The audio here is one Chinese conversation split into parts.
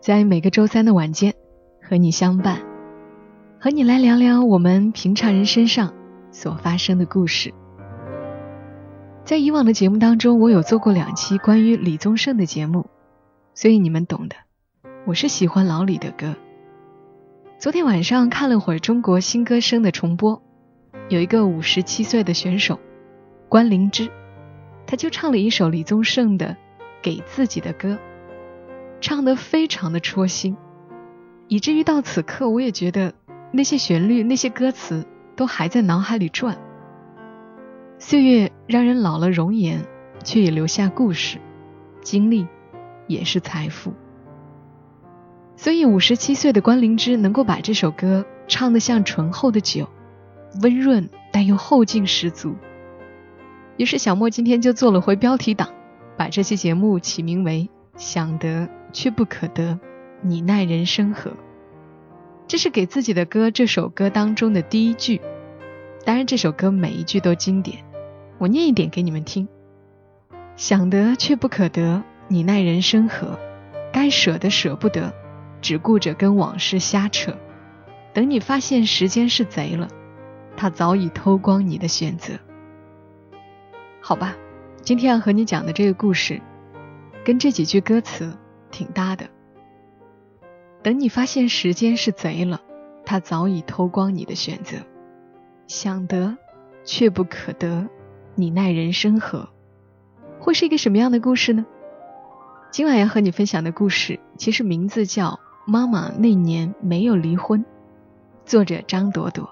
在每个周三的晚间和你相伴，和你来聊聊我们平常人身上所发生的故事。在以往的节目当中，我有做过两期关于李宗盛的节目，所以你们懂的。我是喜欢老李的歌。昨天晚上看了会儿中国新歌声的重播，有一个五十七岁的选手关灵芝，他就唱了一首李宗盛的《给自己的歌》，唱得非常的戳心，以至于到此刻我也觉得那些旋律、那些歌词都还在脑海里转。岁月让人老了容颜，却也留下故事，经历也是财富。所以，五十七岁的关灵芝能够把这首歌唱得像醇厚的酒，温润但又后劲十足。于是，小莫今天就做了回标题党，把这期节目起名为“想得却不可得，你奈人生何”。这是给自己的歌这首歌当中的第一句。当然，这首歌每一句都经典，我念一点给你们听：“想得却不可得，你奈人生何？该舍的舍不得。”只顾着跟往事瞎扯，等你发现时间是贼了，他早已偷光你的选择。好吧，今天要和你讲的这个故事，跟这几句歌词挺搭的。等你发现时间是贼了，他早已偷光你的选择。想得却不可得，你奈人生何？会是一个什么样的故事呢？今晚要和你分享的故事，其实名字叫。妈妈那年没有离婚，作者张朵朵，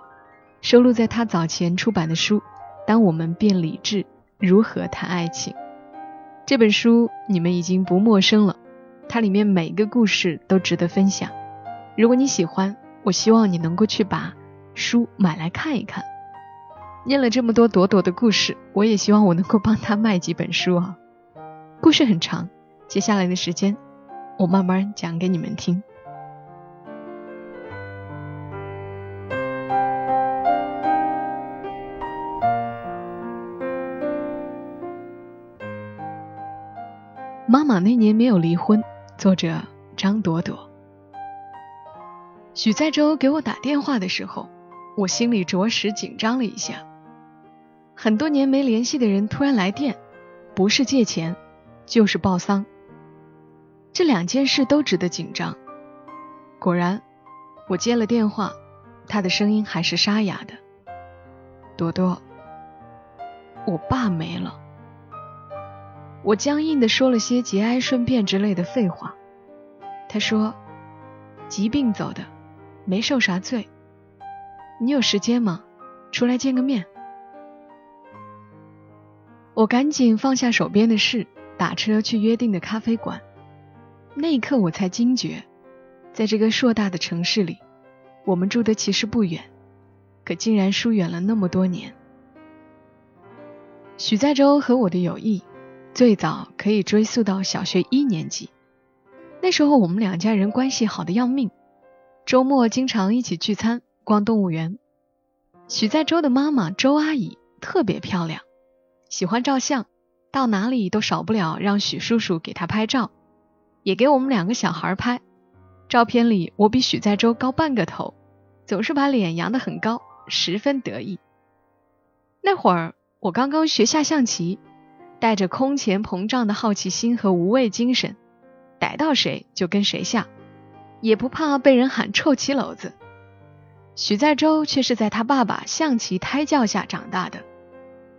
收录在她早前出版的书《当我们变理智，如何谈爱情》这本书，你们已经不陌生了。它里面每个故事都值得分享。如果你喜欢，我希望你能够去把书买来看一看。念了这么多朵朵的故事，我也希望我能够帮他卖几本书啊。故事很长，接下来的时间，我慢慢讲给你们听。妈妈那年没有离婚，作者张朵朵。许在洲给我打电话的时候，我心里着实紧张了一下。很多年没联系的人突然来电，不是借钱，就是报丧，这两件事都值得紧张。果然，我接了电话，他的声音还是沙哑的：“朵朵，我爸没了。”我僵硬的说了些节哀顺变之类的废话。他说：“疾病走的，没受啥罪。你有时间吗？出来见个面。”我赶紧放下手边的事，打车去约定的咖啡馆。那一刻，我才惊觉，在这个硕大的城市里，我们住的其实不远，可竟然疏远了那么多年。许在洲和我的友谊。最早可以追溯到小学一年级，那时候我们两家人关系好的要命，周末经常一起聚餐、逛动物园。许在洲的妈妈周阿姨特别漂亮，喜欢照相，到哪里都少不了让许叔叔给她拍照，也给我们两个小孩拍。照片里我比许在洲高半个头，总是把脸扬得很高，十分得意。那会儿我刚刚学下象棋。带着空前膨胀的好奇心和无畏精神，逮到谁就跟谁下，也不怕被人喊臭棋篓子。许在洲却是在他爸爸象棋胎教下长大的，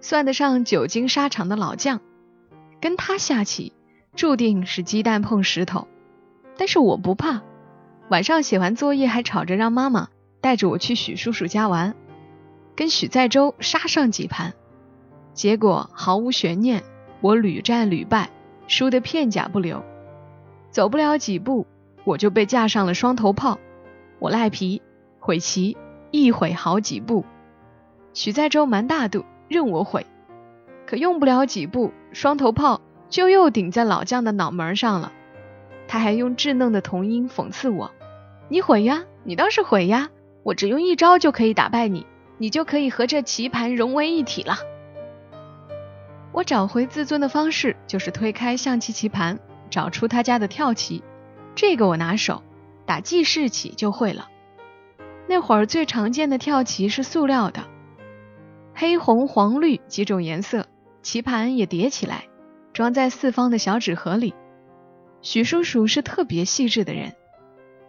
算得上久经沙场的老将。跟他下棋，注定是鸡蛋碰石头。但是我不怕，晚上写完作业还吵着让妈妈带着我去许叔叔家玩，跟许在洲杀上几盘。结果毫无悬念，我屡战屡败，输得片甲不留。走不了几步，我就被架上了双头炮，我赖皮，毁棋，一毁好几步。许在洲蛮大度，任我毁，可用不了几步，双头炮就又顶在老将的脑门上了。他还用稚嫩的童音讽刺我：“你毁呀，你倒是毁呀！我只用一招就可以打败你，你就可以和这棋盘融为一体了。”我找回自尊的方式就是推开象棋棋盘，找出他家的跳棋，这个我拿手，打记事起就会了。那会儿最常见的跳棋是塑料的，黑红黄绿几种颜色，棋盘也叠起来，装在四方的小纸盒里。许叔叔是特别细致的人，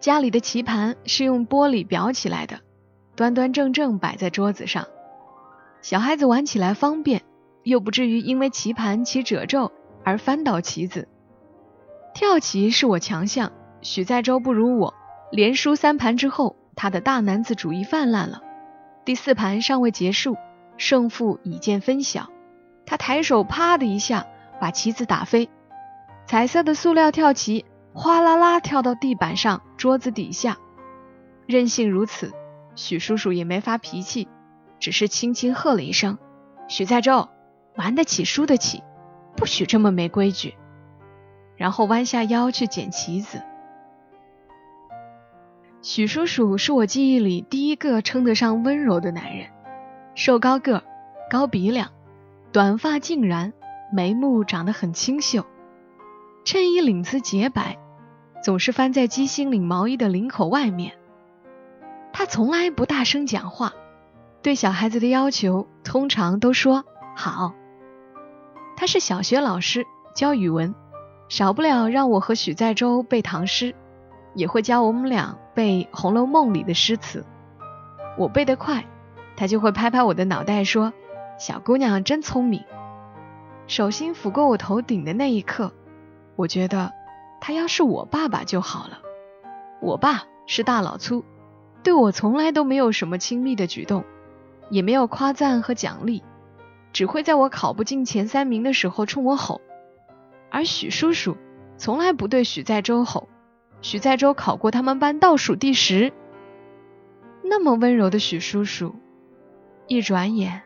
家里的棋盘是用玻璃裱起来的，端端正正摆在桌子上，小孩子玩起来方便。又不至于因为棋盘起褶皱而翻倒棋子。跳棋是我强项，许在洲不如我，连输三盘之后，他的大男子主义泛滥了。第四盘尚未结束，胜负已见分晓，他抬手啪的一下把棋子打飞，彩色的塑料跳棋哗啦啦跳到地板上、桌子底下。任性如此，许叔叔也没发脾气，只是轻轻喝了一声：“许在洲。”玩得起，输得起，不许这么没规矩。然后弯下腰去捡棋子。许叔叔是我记忆里第一个称得上温柔的男人，瘦高个，高鼻梁，短发尽然，眉目长得很清秀，衬衣领子洁白，总是翻在鸡心领毛衣的领口外面。他从来不大声讲话，对小孩子的要求通常都说好。他是小学老师，教语文，少不了让我和许在洲背唐诗，也会教我们俩背《红楼梦》里的诗词。我背得快，他就会拍拍我的脑袋说：“小姑娘真聪明。”手心抚过我头顶的那一刻，我觉得他要是我爸爸就好了。我爸是大老粗，对我从来都没有什么亲密的举动，也没有夸赞和奖励。只会在我考不进前三名的时候冲我吼，而许叔叔从来不对许在洲吼。许在洲考过他们班倒数第十，那么温柔的许叔叔，一转眼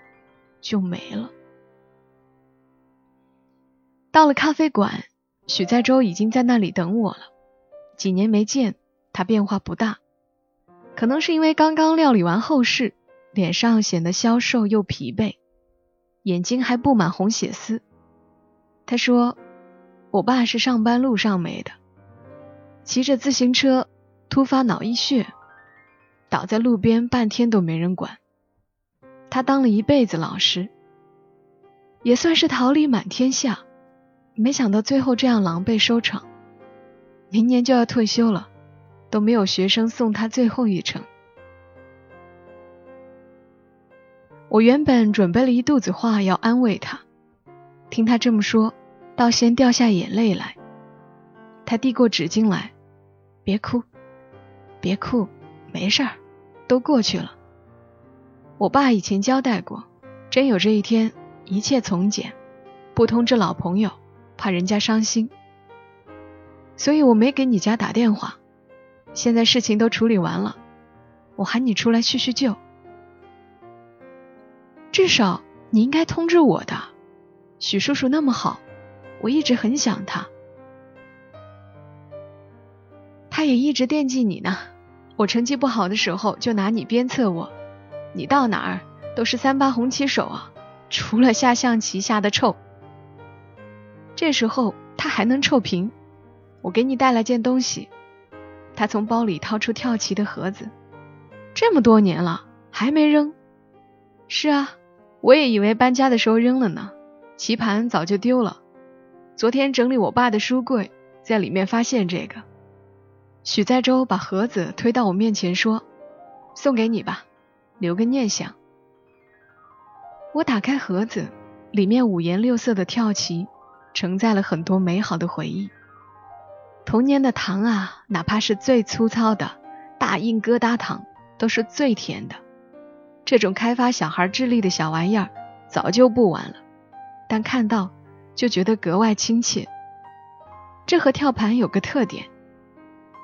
就没了。到了咖啡馆，许在洲已经在那里等我了。几年没见，他变化不大，可能是因为刚刚料理完后事，脸上显得消瘦又疲惫。眼睛还布满红血丝。他说：“我爸是上班路上没的，骑着自行车突发脑溢血，倒在路边半天都没人管。他当了一辈子老师，也算是桃李满天下，没想到最后这样狼狈收场。明年就要退休了，都没有学生送他最后一程。”我原本准备了一肚子话要安慰他，听他这么说，倒先掉下眼泪来。他递过纸巾来，别哭，别哭，没事儿，都过去了。我爸以前交代过，真有这一天，一切从简，不通知老朋友，怕人家伤心，所以我没给你家打电话。现在事情都处理完了，我喊你出来叙叙旧。至少你应该通知我的，许叔叔那么好，我一直很想他，他也一直惦记你呢。我成绩不好的时候就拿你鞭策我，你到哪儿都是三八红旗手啊，除了下象棋下的臭。这时候他还能臭贫，我给你带来件东西。他从包里掏出跳棋的盒子，这么多年了还没扔。是啊。我也以为搬家的时候扔了呢，棋盘早就丢了。昨天整理我爸的书柜，在里面发现这个。许在洲把盒子推到我面前说：“送给你吧，留个念想。”我打开盒子，里面五颜六色的跳棋，承载了很多美好的回忆。童年的糖啊，哪怕是最粗糙的大硬疙瘩糖，都是最甜的。这种开发小孩智力的小玩意儿早就不玩了，但看到就觉得格外亲切。这盒跳盘有个特点，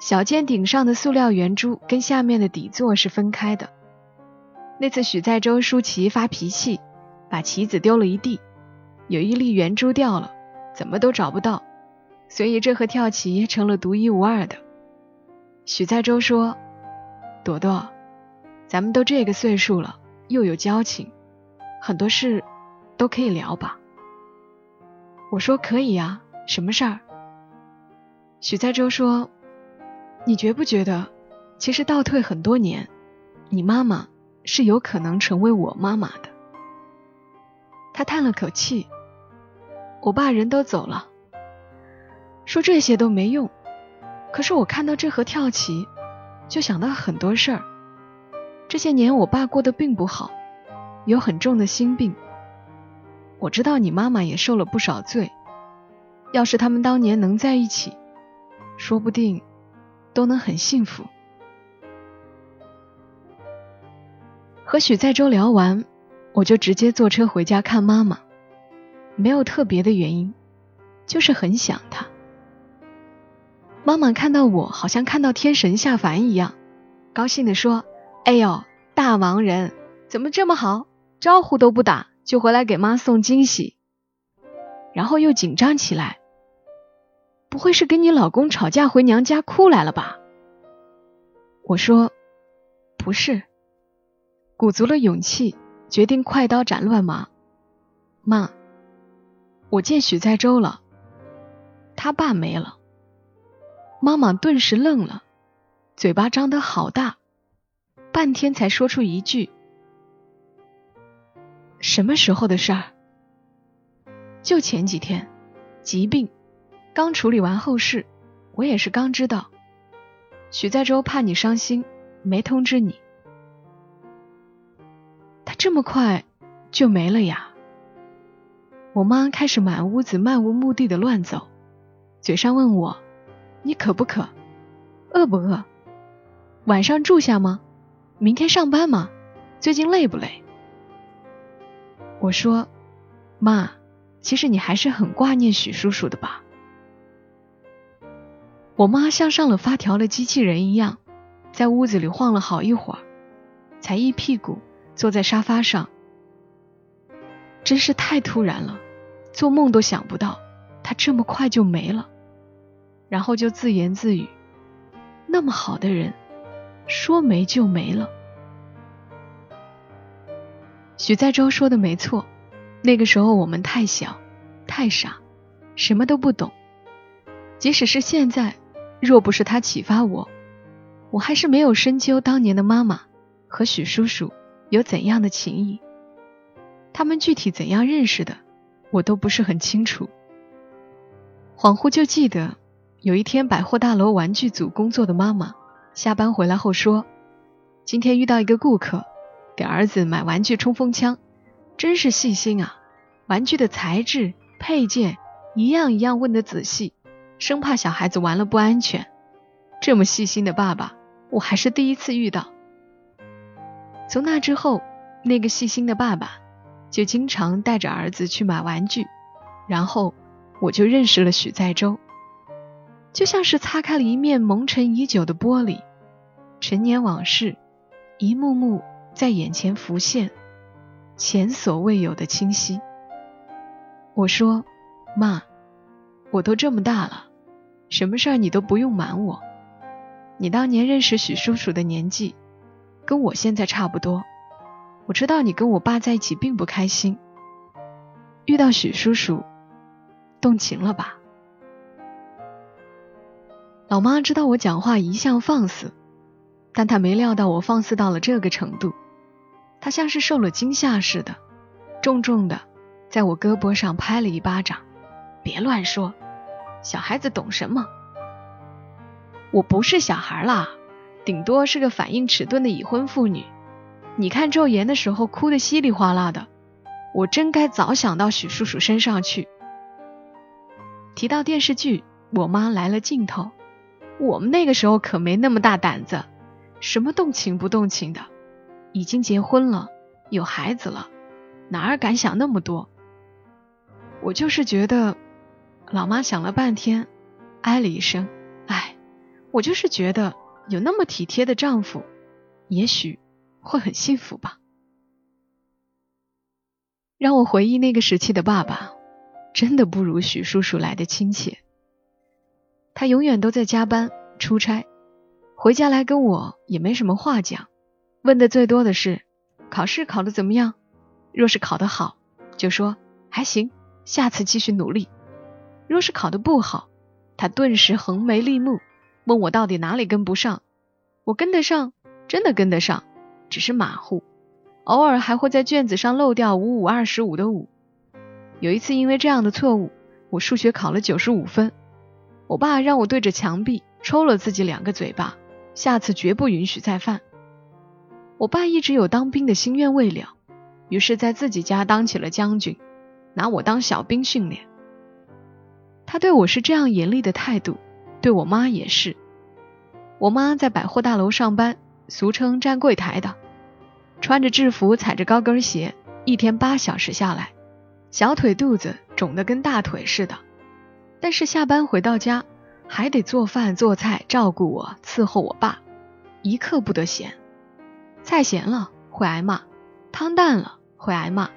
小尖顶上的塑料圆珠跟下面的底座是分开的。那次许在洲舒淇发脾气，把棋子丢了一地，有一粒圆珠掉了，怎么都找不到，所以这盒跳棋成了独一无二的。许在洲说：“朵朵，咱们都这个岁数了，又有交情，很多事都可以聊吧。”我说：“可以呀，什么事儿？”许在洲说：“你觉不觉得，其实倒退很多年，你妈妈是有可能成为我妈妈的？”他叹了口气：“我爸人都走了，说这些都没用。可是我看到这盒跳棋，就想到很多事儿。这些年我爸过得并不好，有很重的心病。我知道你妈妈也受了不少罪。要是他们当年能在一起。”说不定都能很幸福。和许在周聊完，我就直接坐车回家看妈妈，没有特别的原因，就是很想她。妈妈看到我，好像看到天神下凡一样，高兴的说：“哎呦，大忙人，怎么这么好？招呼都不打就回来给妈送惊喜。”然后又紧张起来。不会是跟你老公吵架回娘家哭来了吧？我说不是，鼓足了勇气，决定快刀斩乱麻。妈，我见许在周了，他爸没了。妈妈顿时愣了，嘴巴张得好大，半天才说出一句：“什么时候的事儿？”就前几天，疾病。刚处理完后事，我也是刚知道。许在洲怕你伤心，没通知你。他这么快就没了呀？我妈开始满屋子漫无目的的乱走，嘴上问我：“你渴不渴？饿不饿？晚上住下吗？明天上班吗？最近累不累？”我说：“妈，其实你还是很挂念许叔叔的吧？”我妈像上了发条的机器人一样，在屋子里晃了好一会儿，才一屁股坐在沙发上。真是太突然了，做梦都想不到他这么快就没了。然后就自言自语：“那么好的人，说没就没了。”许在洲说的没错，那个时候我们太小、太傻，什么都不懂。即使是现在。若不是他启发我，我还是没有深究当年的妈妈和许叔叔有怎样的情谊。他们具体怎样认识的，我都不是很清楚。恍惚就记得有一天百货大楼玩具组工作的妈妈下班回来后说：“今天遇到一个顾客，给儿子买玩具冲锋枪，真是细心啊！玩具的材质、配件一样一样问的仔细。”生怕小孩子玩了不安全，这么细心的爸爸，我还是第一次遇到。从那之后，那个细心的爸爸就经常带着儿子去买玩具，然后我就认识了许在洲，就像是擦开了一面蒙尘已久的玻璃，陈年往事一幕幕在眼前浮现，前所未有的清晰。我说：“妈，我都这么大了。”什么事儿你都不用瞒我。你当年认识许叔叔的年纪，跟我现在差不多。我知道你跟我爸在一起并不开心，遇到许叔叔，动情了吧？老妈知道我讲话一向放肆，但他没料到我放肆到了这个程度。他像是受了惊吓似的，重重的在我胳膊上拍了一巴掌：“别乱说。”小孩子懂什么？我不是小孩啦，顶多是个反应迟钝的已婚妇女。你看昼颜的时候哭得稀里哗啦的，我真该早想到许叔叔身上去。提到电视剧，我妈来了劲头。我们那个时候可没那么大胆子，什么动情不动情的，已经结婚了，有孩子了，哪儿敢想那么多？我就是觉得。老妈想了半天，唉了一声：“哎，我就是觉得有那么体贴的丈夫，也许会很幸福吧。让我回忆那个时期的爸爸，真的不如许叔叔来的亲切。他永远都在加班出差，回家来跟我也没什么话讲，问的最多的是考试考得怎么样。若是考得好，就说还行，下次继续努力；若是考得不好，他顿时横眉立目，问我到底哪里跟不上。我跟得上，真的跟得上，只是马虎。偶尔还会在卷子上漏掉五五二十五的五。有一次因为这样的错误，我数学考了九十五分。我爸让我对着墙壁抽了自己两个嘴巴，下次绝不允许再犯。我爸一直有当兵的心愿未了，于是在自己家当起了将军，拿我当小兵训练。他对我是这样严厉的态度，对我妈也是。我妈在百货大楼上班，俗称站柜台的。穿着制服，踩着高跟鞋，一天八小时下来，小腿肚子肿得跟大腿似的。但是下班回到家，还得做饭做菜，照顾我，伺候我爸，一刻不得闲。菜咸了会挨骂，汤淡了会挨骂，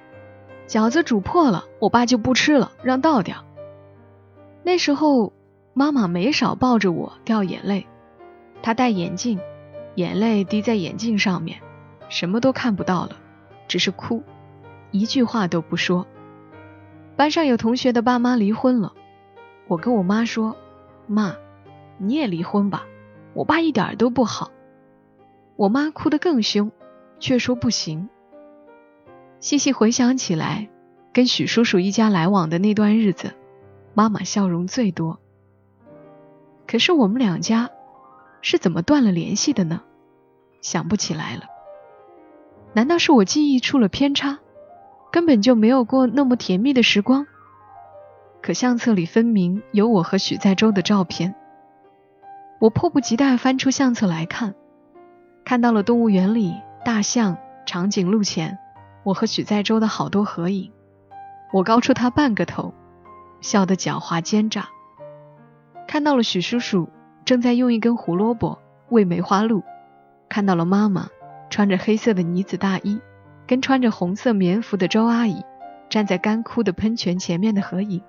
饺子煮破了，我爸就不吃了，让倒掉。那时候妈妈没少抱着我掉眼泪，她戴眼镜，眼泪滴在眼镜上面。什么都看不到了，只是哭，一句话都不说。班上有同学的爸妈离婚了，我跟我妈说：“妈，你也离婚吧，我爸一点都不好。”我妈哭得更凶，却说不行。细细回想起来，跟许叔叔一家来往的那段日子，妈妈笑容最多。可是我们两家是怎么断了联系的呢？想不起来了。难道是我记忆出了偏差，根本就没有过那么甜蜜的时光？可相册里分明有我和许在洲的照片。我迫不及待翻出相册来看，看到了动物园里大象、长颈鹿前我和许在洲的好多合影。我高出他半个头，笑得狡猾奸诈。看到了许叔叔正在用一根胡萝卜喂梅花鹿，看到了妈妈。穿着黑色的呢子大衣，跟穿着红色棉服的周阿姨站在干枯的喷泉前面的合影。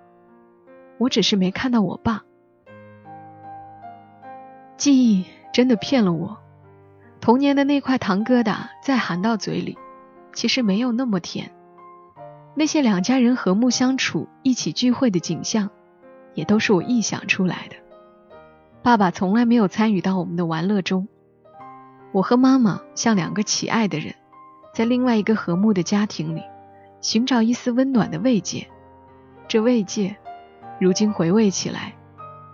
我只是没看到我爸。记忆真的骗了我，童年的那块糖疙瘩再含到嘴里，其实没有那么甜。那些两家人和睦相处、一起聚会的景象，也都是我臆想出来的。爸爸从来没有参与到我们的玩乐中。我和妈妈像两个乞爱的人，在另外一个和睦的家庭里，寻找一丝温暖的慰藉。这慰藉，如今回味起来，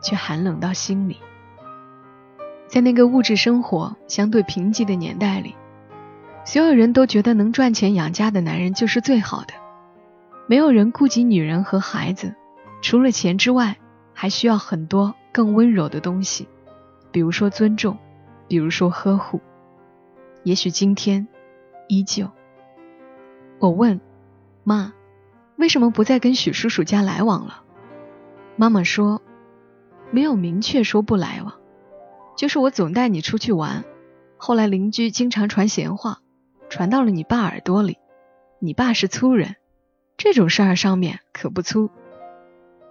却寒冷到心里。在那个物质生活相对贫瘠的年代里，所有人都觉得能赚钱养家的男人就是最好的，没有人顾及女人和孩子。除了钱之外，还需要很多更温柔的东西，比如说尊重，比如说呵护。也许今天依旧。我问妈：“为什么不再跟许叔叔家来往了？”妈妈说：“没有明确说不来往，就是我总带你出去玩。后来邻居经常传闲话，传到了你爸耳朵里。你爸是粗人，这种事儿上面可不粗。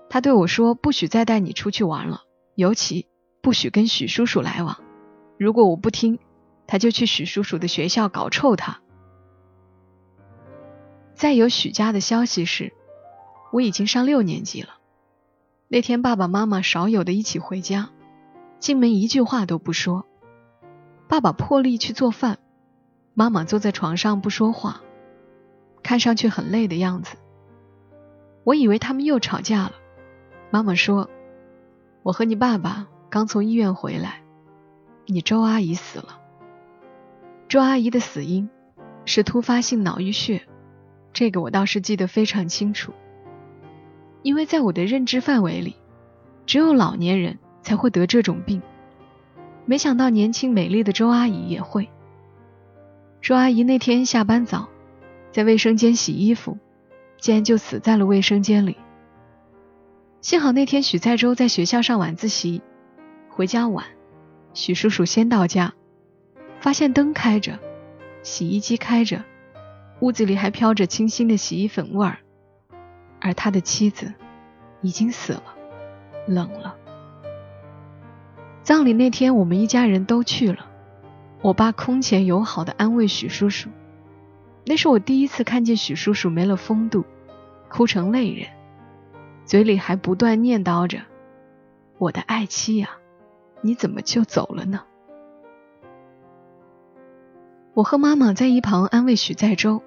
他对我说：不许再带你出去玩了，尤其不许跟许叔叔来往。如果我不听。”他就去许叔叔的学校搞臭他。再有许家的消息是，我已经上六年级了。那天爸爸妈妈少有的一起回家，进门一句话都不说。爸爸破例去做饭，妈妈坐在床上不说话，看上去很累的样子。我以为他们又吵架了。妈妈说：“我和你爸爸刚从医院回来，你周阿姨死了。”周阿姨的死因是突发性脑溢血，这个我倒是记得非常清楚。因为在我的认知范围里，只有老年人才会得这种病。没想到年轻美丽的周阿姨也会。周阿姨那天下班早，在卫生间洗衣服，竟然就死在了卫生间里。幸好那天许在周在学校上晚自习，回家晚，许叔叔先到家，发现灯开着，洗衣机开着，屋子里还飘着清新的洗衣粉味儿，而他的妻子已经死了，冷了。葬礼那天，我们一家人都去了，我爸空前友好的安慰许叔叔，那是我第一次看见许叔叔没了风度，哭成泪人，嘴里还不断念叨着：“我的爱妻呀。”你怎么就走了呢？我和妈妈在一旁安慰许在洲，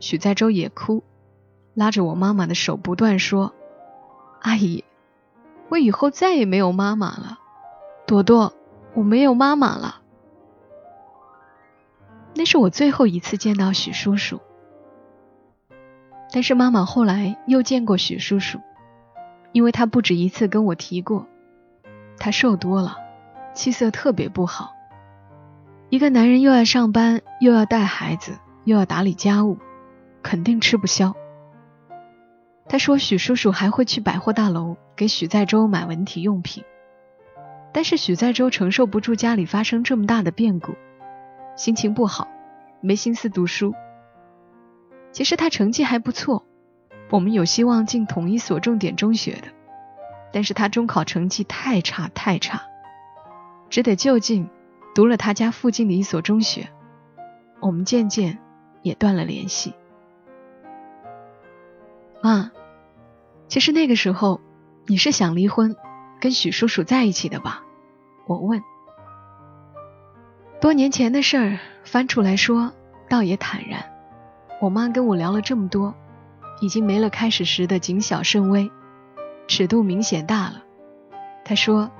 许在洲也哭，拉着我妈妈的手不断说：“阿姨，我以后再也没有妈妈了，朵朵，我没有妈妈了。”那是我最后一次见到许叔叔，但是妈妈后来又见过许叔叔，因为他不止一次跟我提过。他瘦多了，气色特别不好。一个男人又要上班，又要带孩子，又要打理家务，肯定吃不消。他说许叔叔还会去百货大楼给许在洲买文体用品，但是许在洲承受不住家里发生这么大的变故，心情不好，没心思读书。其实他成绩还不错，我们有希望进同一所重点中学的。但是他中考成绩太差太差，只得就近读了他家附近的一所中学。我们渐渐也断了联系。妈，其实那个时候你是想离婚，跟许叔叔在一起的吧？我问。多年前的事儿翻出来说，倒也坦然。我妈跟我聊了这么多，已经没了开始时的谨小慎微。尺度明显大了，她说：“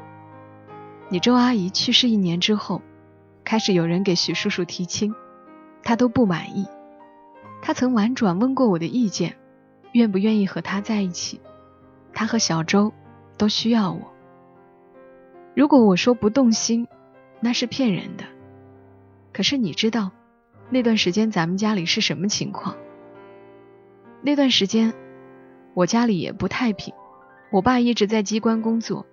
你周阿姨去世一年之后，开始有人给许叔叔提亲，他都不满意。他曾婉转问过我的意见，愿不愿意和他在一起。他和小周都需要我。如果我说不动心，那是骗人的。可是你知道，那段时间咱们家里是什么情况？那段时间，我家里也不太平。”我爸一直在机关工作，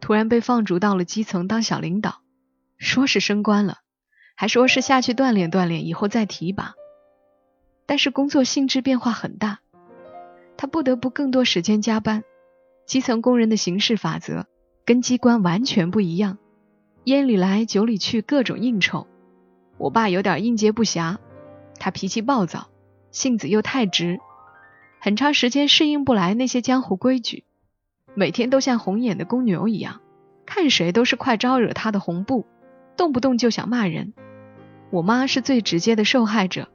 突然被放逐到了基层当小领导，说是升官了，还说是下去锻炼锻炼，以后再提拔。但是工作性质变化很大，他不得不更多时间加班。基层工人的行事法则跟机关完全不一样，烟里来酒里去，各种应酬。我爸有点应接不暇，他脾气暴躁，性子又太直，很长时间适应不来那些江湖规矩。每天都像红眼的公牛一样，看谁都是快招惹他的红布，动不动就想骂人。我妈是最直接的受害者，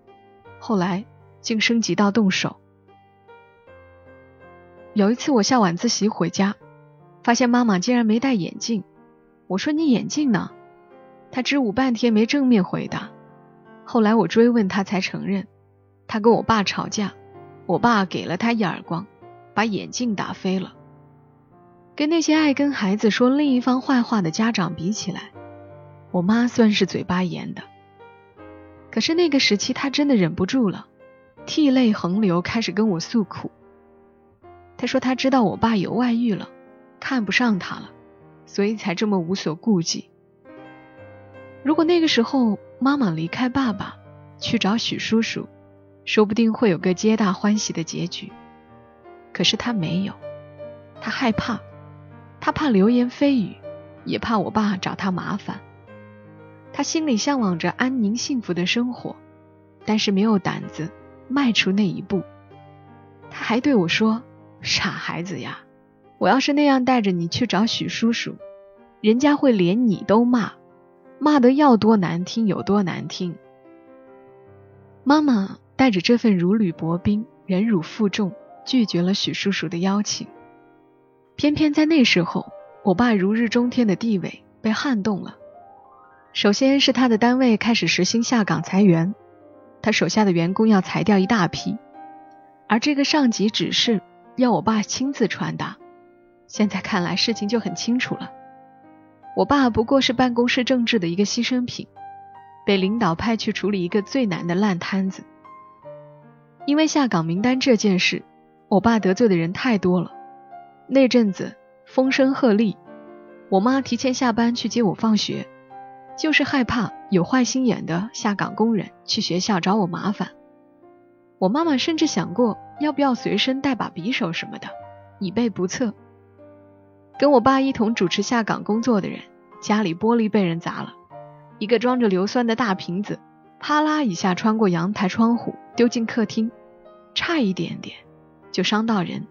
后来竟升级到动手。有一次我下晚自习回家，发现妈妈竟然没戴眼镜。我说：“你眼镜呢？”她支吾半天没正面回答。后来我追问她，才承认，她跟我爸吵架，我爸给了她一耳光，把眼镜打飞了。跟那些爱跟孩子说另一方坏话的家长比起来，我妈算是嘴巴严的。可是那个时期，她真的忍不住了，涕泪横流，开始跟我诉苦。他说他知道我爸有外遇了，看不上他了，所以才这么无所顾忌。如果那个时候妈妈离开爸爸，去找许叔叔，说不定会有个皆大欢喜的结局。可是他没有，他害怕。他怕流言蜚语，也怕我爸找他麻烦。他心里向往着安宁幸福的生活，但是没有胆子迈出那一步。他还对我说：“傻孩子呀，我要是那样带着你去找许叔叔，人家会连你都骂，骂得要多难听有多难听。”妈妈带着这份如履薄冰、忍辱负重，拒绝了许叔叔的邀请。偏偏在那时候，我爸如日中天的地位被撼动了。首先是他的单位开始实行下岗裁员，他手下的员工要裁掉一大批，而这个上级指示要我爸亲自传达。现在看来，事情就很清楚了。我爸不过是办公室政治的一个牺牲品，被领导派去处理一个最难的烂摊子。因为下岗名单这件事，我爸得罪的人太多了。那阵子风声鹤唳，我妈提前下班去接我放学，就是害怕有坏心眼的下岗工人去学校找我麻烦。我妈妈甚至想过要不要随身带把匕首什么的，以备不测。跟我爸一同主持下岗工作的人，家里玻璃被人砸了，一个装着硫酸的大瓶子，啪啦一下穿过阳台窗户丢进客厅，差一点点就伤到人。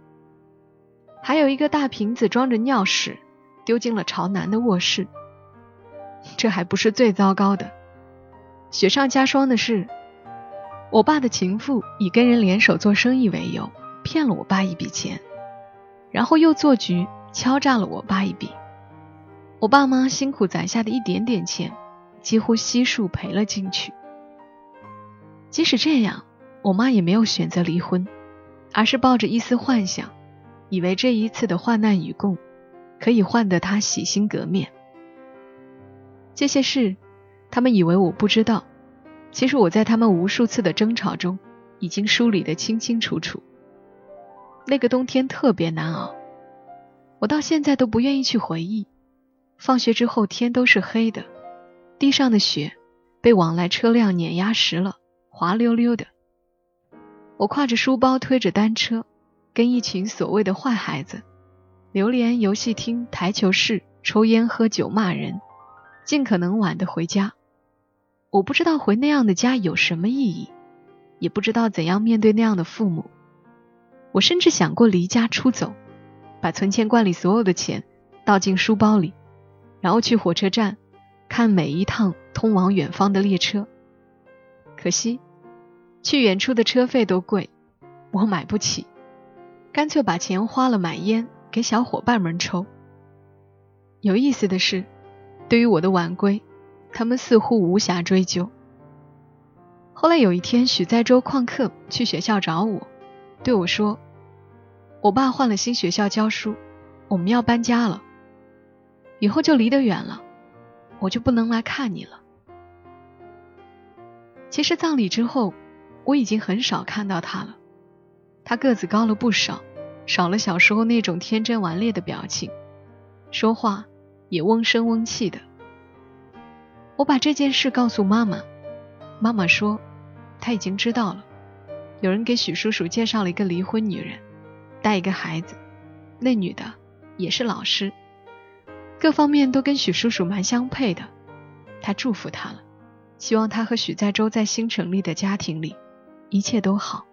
还有一个大瓶子装着尿屎。丢进了朝南的卧室。这还不是最糟糕的，雪上加霜的是，我爸的情妇以跟人联手做生意为由，骗了我爸一笔钱，然后又做局敲诈了我爸一笔。我爸妈辛苦攒下的一点点钱，几乎悉数赔了进去。即使这样，我妈也没有选择离婚，而是抱着一丝幻想，以为这一次的患难与共。可以换得他洗心革面。这些事，他们以为我不知道，其实我在他们无数次的争吵中，已经梳理得清清楚楚。那个冬天特别难熬，我到现在都不愿意去回忆。放学之后天都是黑的，地上的雪被往来车辆碾压实了，滑溜溜的。我挎着书包，推着单车，跟一群所谓的坏孩子。流连游戏厅、台球室，抽烟喝酒骂人，尽可能晚的回家。我不知道回那样的家有什么意义，也不知道怎样面对那样的父母。我甚至想过离家出走，把存钱罐里所有的钱倒进书包里，然后去火车站看每一趟通往远方的列车。可惜，去远处的车费都贵，我买不起，干脆把钱花了买烟。给小伙伴们抽。有意思的是，对于我的晚归，他们似乎无暇追究。后来有一天，许在州旷课去学校找我，对我说：“我爸换了新学校教书，我们要搬家了，以后就离得远了，我就不能来看你了。”其实葬礼之后，我已经很少看到他了，他个子高了不少。少了小时候那种天真顽劣的表情，说话也嗡声嗡气的。我把这件事告诉妈妈，妈妈说她已经知道了。有人给许叔叔介绍了一个离婚女人，带一个孩子，那女的也是老师，各方面都跟许叔叔蛮相配的。他祝福他了，希望他和许在洲在新成立的家庭里一切都好。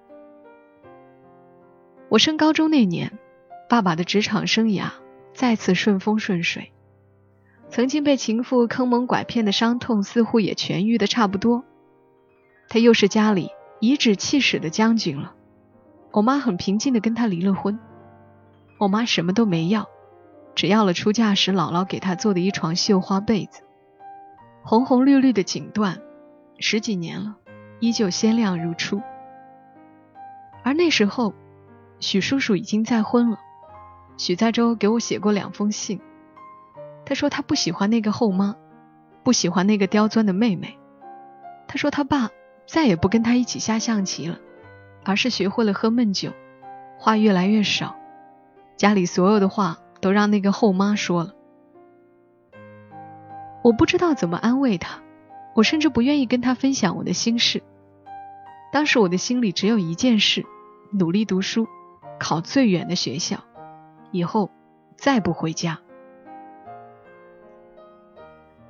我升高中那年，爸爸的职场生涯再次顺风顺水，曾经被情妇坑蒙拐骗的伤痛似乎也痊愈的差不多。他又是家里颐指气使的将军了。我妈很平静的跟他离了婚。我妈什么都没要，只要了出嫁时姥姥给她做的一床绣花被子，红红绿绿的锦缎，十几年了，依旧鲜亮如初。而那时候。许叔叔已经再婚了。许在洲给我写过两封信，他说他不喜欢那个后妈，不喜欢那个刁钻的妹妹。他说他爸再也不跟他一起下象棋了，而是学会了喝闷酒，话越来越少，家里所有的话都让那个后妈说了。我不知道怎么安慰他，我甚至不愿意跟他分享我的心事。当时我的心里只有一件事：努力读书。考最远的学校，以后再不回家。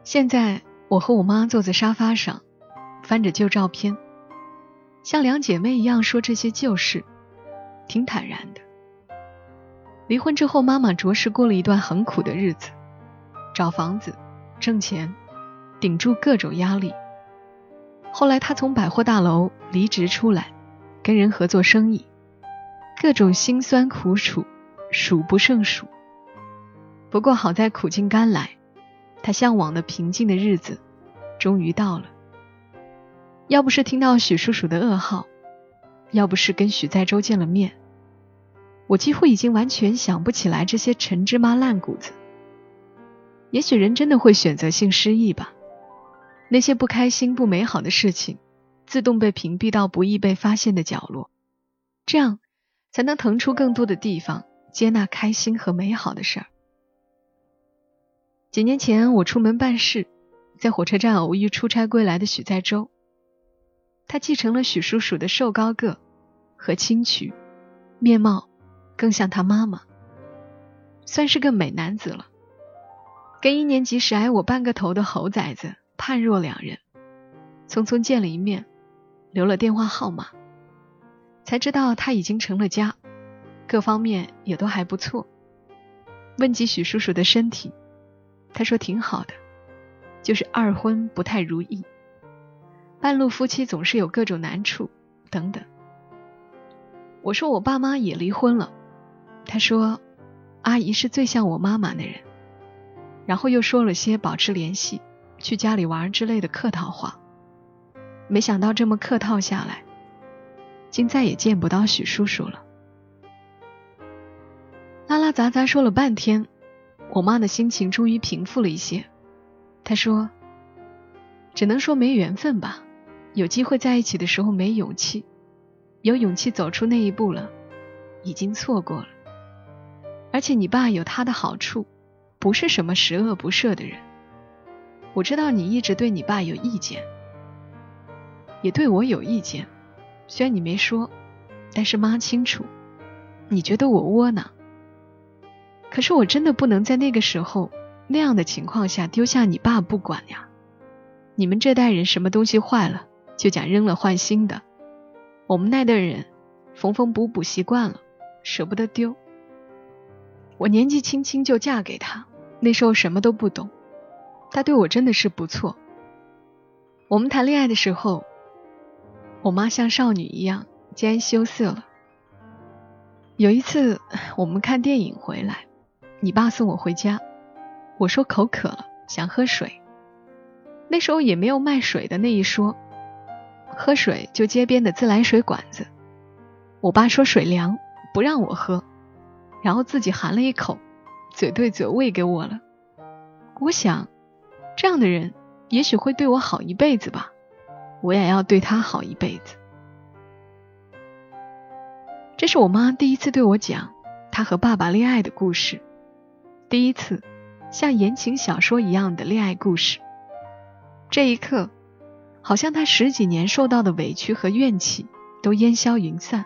现在我和我妈坐在沙发上，翻着旧照片，像两姐妹一样说这些旧事，挺坦然的。离婚之后，妈妈着实过了一段很苦的日子，找房子、挣钱，顶住各种压力。后来她从百货大楼离职出来，跟人合作生意。各种辛酸苦楚，数不胜数。不过好在苦尽甘来，他向往的平静的日子终于到了。要不是听到许叔叔的噩耗，要不是跟许在周见了面，我几乎已经完全想不起来这些陈芝麻烂谷子。也许人真的会选择性失忆吧，那些不开心、不美好的事情，自动被屏蔽到不易被发现的角落，这样。才能腾出更多的地方接纳开心和美好的事儿。几年前我出门办事，在火车站偶遇出差归来的许在洲。他继承了许叔叔的瘦高个和清曲，面貌更像他妈妈，算是个美男子了。跟一年级时矮我半个头的猴崽子判若两人。匆匆见了一面，留了电话号码，才知道他已经成了家，各方面也都还不错。问及许叔叔的身体，他说挺好的，就是二婚不太如意，半路夫妻总是有各种难处等等。我说我爸妈也离婚了，他说阿姨是最像我妈妈的人，然后又说了些保持联系、去家里玩之类的客套话。没想到这么客套下来，竟再也见不到许叔叔了。拉拉杂杂说了半天，我妈的心情终于平复了一些。她说：“只能说没缘分吧，有机会在一起的时候没勇气，有勇气走出那一步了，已经错过了。而且你爸有他的好处，不是什么十恶不赦的人。我知道你一直对你爸有意见。”也对我有意见，虽然你没说，但是妈清楚，你觉得我窝囊。可是我真的不能在那个时候那样的情况下丢下你爸不管呀。你们这代人什么东西坏了就讲扔了换新的，我们那代人缝缝补补习惯了，舍不得丢。我年纪轻轻就嫁给他，那时候什么都不懂，他对我真的是不错。我们谈恋爱的时候。我妈像少女一样竟然羞涩了。有一次我们看电影回来，你爸送我回家，我说口渴了，想喝水。那时候也没有卖水的那一说，喝水就街边的自来水管子。我爸说水凉，不让我喝，然后自己含了一口，嘴对嘴喂给我了。我想，这样的人也许会对我好一辈子吧。我也要对他好一辈子。这是我妈第一次对我讲她和爸爸恋爱的故事，第一次像言情小说一样的恋爱故事。这一刻，好像他十几年受到的委屈和怨气都烟消云散，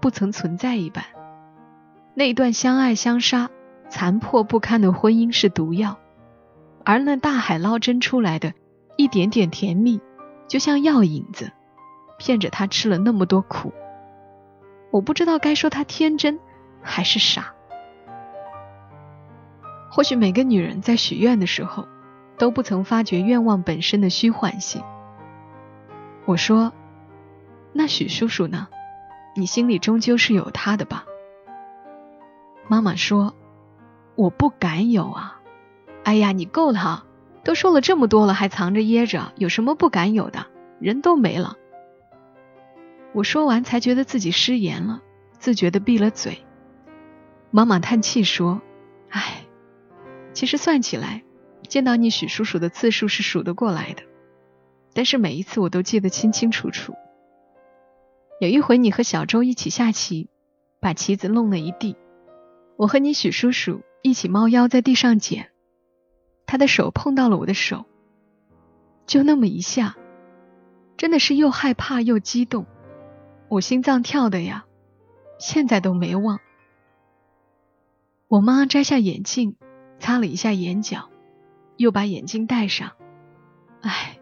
不曾存在一般。那段相爱相杀、残破不堪的婚姻是毒药，而那大海捞针出来的一点点甜蜜。就像药引子，骗着他吃了那么多苦。我不知道该说他天真还是傻。或许每个女人在许愿的时候，都不曾发觉愿望本身的虚幻性。我说：“那许叔叔呢？你心里终究是有他的吧？”妈妈说：“我不敢有啊！哎呀，你够了。”都说了这么多了，还藏着掖着，有什么不敢有的？人都没了。我说完，才觉得自己失言了，自觉的闭了嘴。妈妈叹气说：“唉，其实算起来，见到你许叔叔的次数是数得过来的，但是每一次我都记得清清楚楚。有一回，你和小周一起下棋，把棋子弄了一地，我和你许叔叔一起猫腰在地上捡。”他的手碰到了我的手，就那么一下，真的是又害怕又激动，我心脏跳的呀，现在都没忘。我妈摘下眼镜，擦了一下眼角，又把眼镜戴上。哎，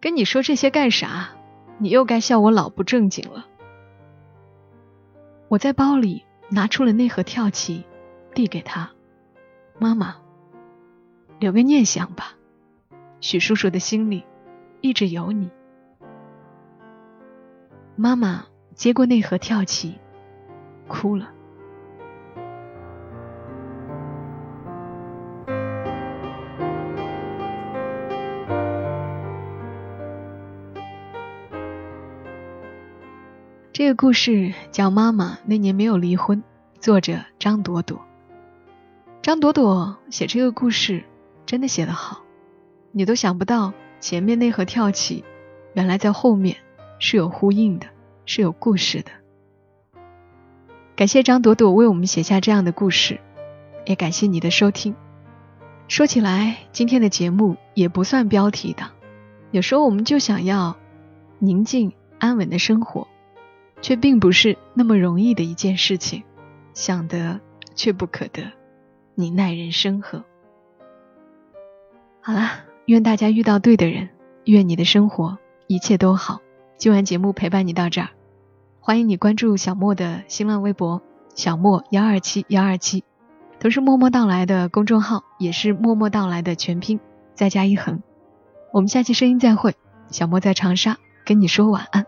跟你说这些干啥？你又该笑我老不正经了。我在包里拿出了那盒跳棋，递给他，妈妈。留个念想吧，许叔叔的心里一直有你。妈妈接过那盒跳棋，哭了。这个故事叫《妈妈那年没有离婚》，作者张朵朵。张朵朵写这个故事。真的写得好，你都想不到前面那盒跳棋，原来在后面是有呼应的，是有故事的。感谢张朵朵为我们写下这样的故事，也感谢你的收听。说起来，今天的节目也不算标题党。有时候我们就想要宁静安稳的生活，却并不是那么容易的一件事情。想得却不可得，你耐人生何？好啦，愿大家遇到对的人，愿你的生活一切都好。今晚节目陪伴你到这儿，欢迎你关注小莫的新浪微博小莫幺二七幺二七，同时默默到来的公众号也是默默到来的全拼再加一横。我们下期声音再会，小莫在长沙跟你说晚安。